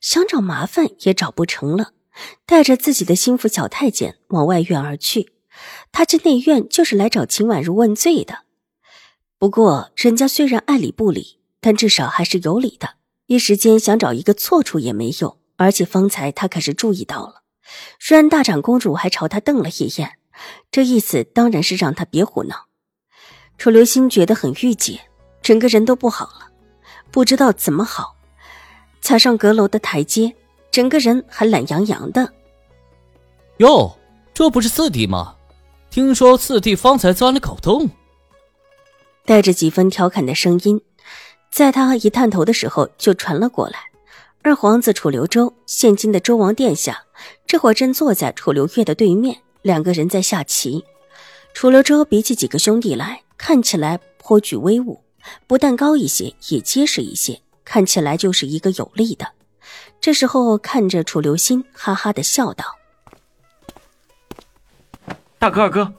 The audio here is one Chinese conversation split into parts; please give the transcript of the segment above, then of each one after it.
想找麻烦也找不成了，带着自己的心腹小太监往外院而去。他这内院就是来找秦婉如问罪的。不过人家虽然爱理不理，但至少还是有理的。一时间想找一个错处也没用。而且方才他可是注意到了，虽然大长公主还朝他瞪了一眼，这意思当然是让他别胡闹。楚留心觉得很郁结，整个人都不好了，不知道怎么好。踩上阁楼的台阶，整个人还懒洋洋的。哟，这不是四弟吗？听说四弟方才钻了狗洞。带着几分调侃的声音，在他一探头的时候就传了过来。二皇子楚留周，现今的周王殿下，这会儿正坐在楚留月的对面，两个人在下棋。楚留周比起几个兄弟来，看起来颇具威武，不但高一些，也结实一些。看起来就是一个有力的。这时候看着楚留心，哈哈的笑道：“大哥，二哥。”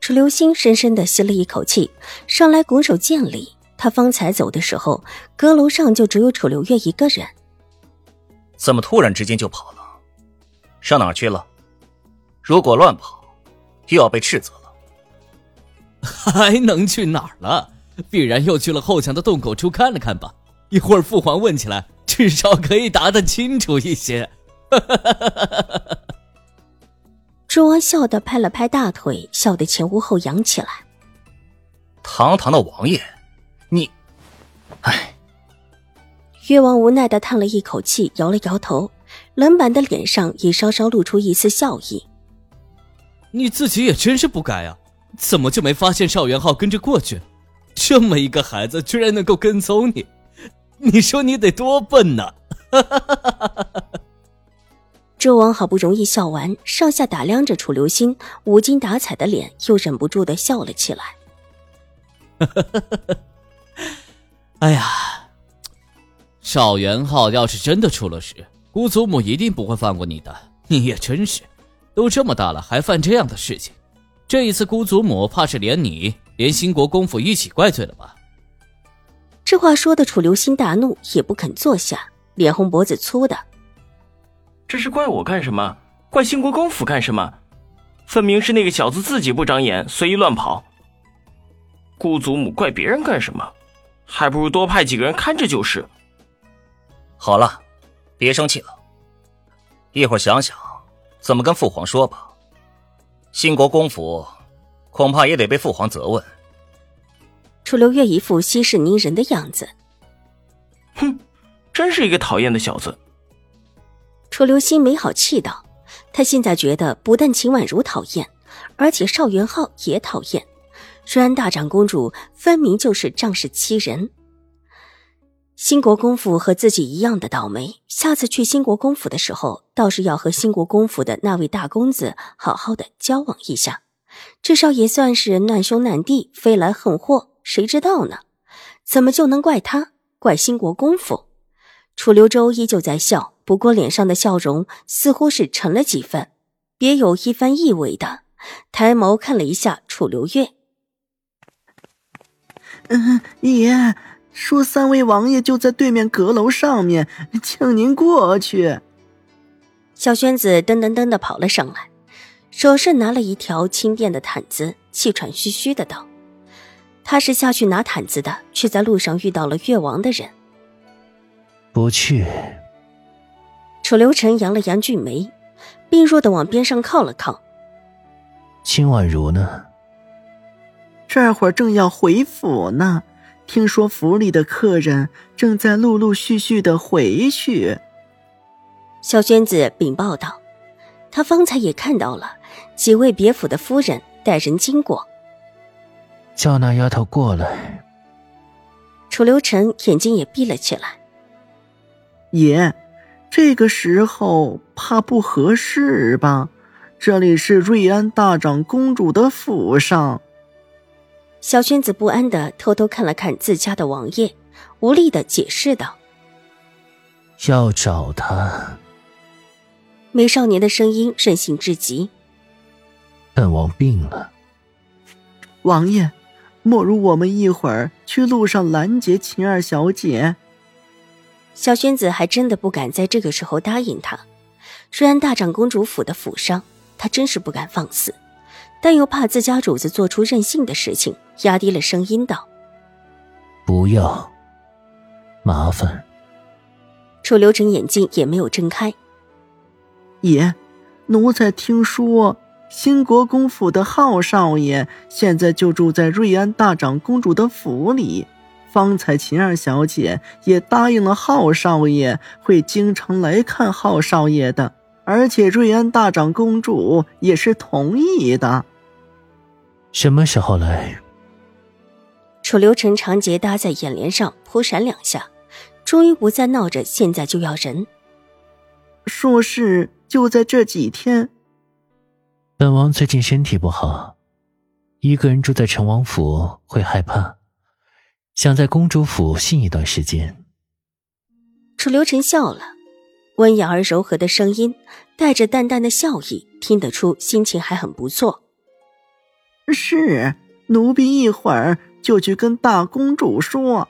楚留心深深的吸了一口气，上来拱手见礼。他方才走的时候，阁楼上就只有楚留月一个人。怎么突然之间就跑了？上哪儿去了？如果乱跑，又要被斥责了。还能去哪儿了？必然又去了后墙的洞口处看了看吧。一会儿父皇问起来，至少可以答得清楚一些。周王笑得拍了拍大腿，笑得前呼后仰起来。堂堂的王爷，你，唉。越王无奈的叹了一口气，摇了摇头，冷板的脸上也稍稍露出一丝笑意。你自己也真是不该啊，怎么就没发现邵元浩跟着过去？这么一个孩子，居然能够跟踪你。你说你得多笨呢！周王好不容易笑完，上下打量着楚留心无精打采的脸，又忍不住的笑了起来。哎呀，邵元浩要是真的出了事，姑祖母一定不会放过你的。你也真是，都这么大了还犯这样的事情，这一次姑祖母怕是连你连兴国公府一起怪罪了吧？这话说的，楚留心大怒，也不肯坐下，脸红脖子粗的。这是怪我干什么？怪兴国公府干什么？分明是那个小子自己不长眼，随意乱跑。姑祖母怪别人干什么？还不如多派几个人看着就是。好了，别生气了，一会儿想想怎么跟父皇说吧。兴国公府恐怕也得被父皇责问。楚留月一副息事宁人的样子，哼，真是一个讨厌的小子。楚留心没好气道：“他现在觉得不但秦婉如讨厌，而且邵元浩也讨厌。虽然大长公主分明就是仗势欺人，新国公府和自己一样的倒霉。下次去新国公府的时候，倒是要和新国公府的那位大公子好好的交往一下，至少也算是难兄难弟，飞来横祸。”谁知道呢？怎么就能怪他？怪兴国公府？楚留周依旧在笑，不过脸上的笑容似乎是沉了几分，别有一番意味的抬眸看了一下楚留月。嗯，爷说三位王爷就在对面阁楼上面，请您过去。小轩子噔噔噔的跑了上来，手上拿了一条轻便的毯子，气喘吁吁的道。他是下去拿毯子的，却在路上遇到了越王的人。不去。楚留臣扬了扬俊眉，病弱的往边上靠了靠。秦婉如呢？这会儿正要回府呢，听说府里的客人正在陆陆续续的回去。小娟子禀报道：“她方才也看到了几位别府的夫人带人经过。”叫那丫头过来。楚留臣眼睛也闭了起来。爷，这这个时候怕不合适吧？这里是瑞安大长公主的府上。小轩子不安的偷偷看了看自家的王爷，无力的解释道：“要找他。”美少年的声音任性至极。本王病了。王爷，莫如我们一会儿去路上拦截秦二小姐。小轩子还真的不敢在这个时候答应他。虽然大长公主府的府上，他真是不敢放肆，但又怕自家主子做出任性的事情，压低了声音道：“不要，麻烦。”楚留臣眼睛也没有睁开。爷，奴才听说新国公府的浩少爷现在就住在瑞安大长公主的府里。方才秦二小姐也答应了浩少爷，会经常来看浩少爷的，而且瑞安大长公主也是同意的。什么时候来？楚留臣长睫搭在眼帘上扑闪两下，终于不再闹着现在就要人。说是就在这几天。本王最近身体不好，一个人住在成王府会害怕。想在公主府信一段时间。楚留臣笑了，温雅而柔和的声音带着淡淡的笑意，听得出心情还很不错。是，奴婢一会儿就去跟大公主说。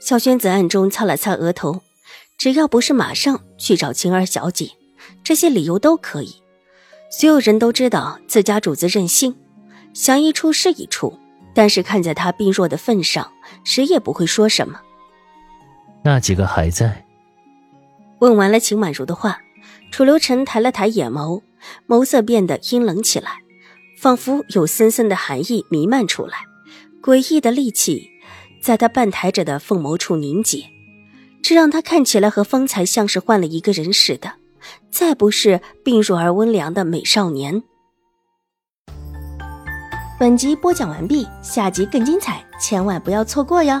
小轩子暗中擦了擦额头，只要不是马上去找晴儿小姐，这些理由都可以。所有人都知道自家主子任性，想一出是一出。但是看在他病弱的份上，谁也不会说什么。那几个还在？问完了秦婉如的话，楚留臣抬了抬眼眸，眸色变得阴冷起来，仿佛有森森的寒意弥漫出来，诡异的戾气在他半抬着的凤眸处凝结，这让他看起来和方才像是换了一个人似的，再不是病弱而温良的美少年。本集播讲完毕，下集更精彩，千万不要错过哟。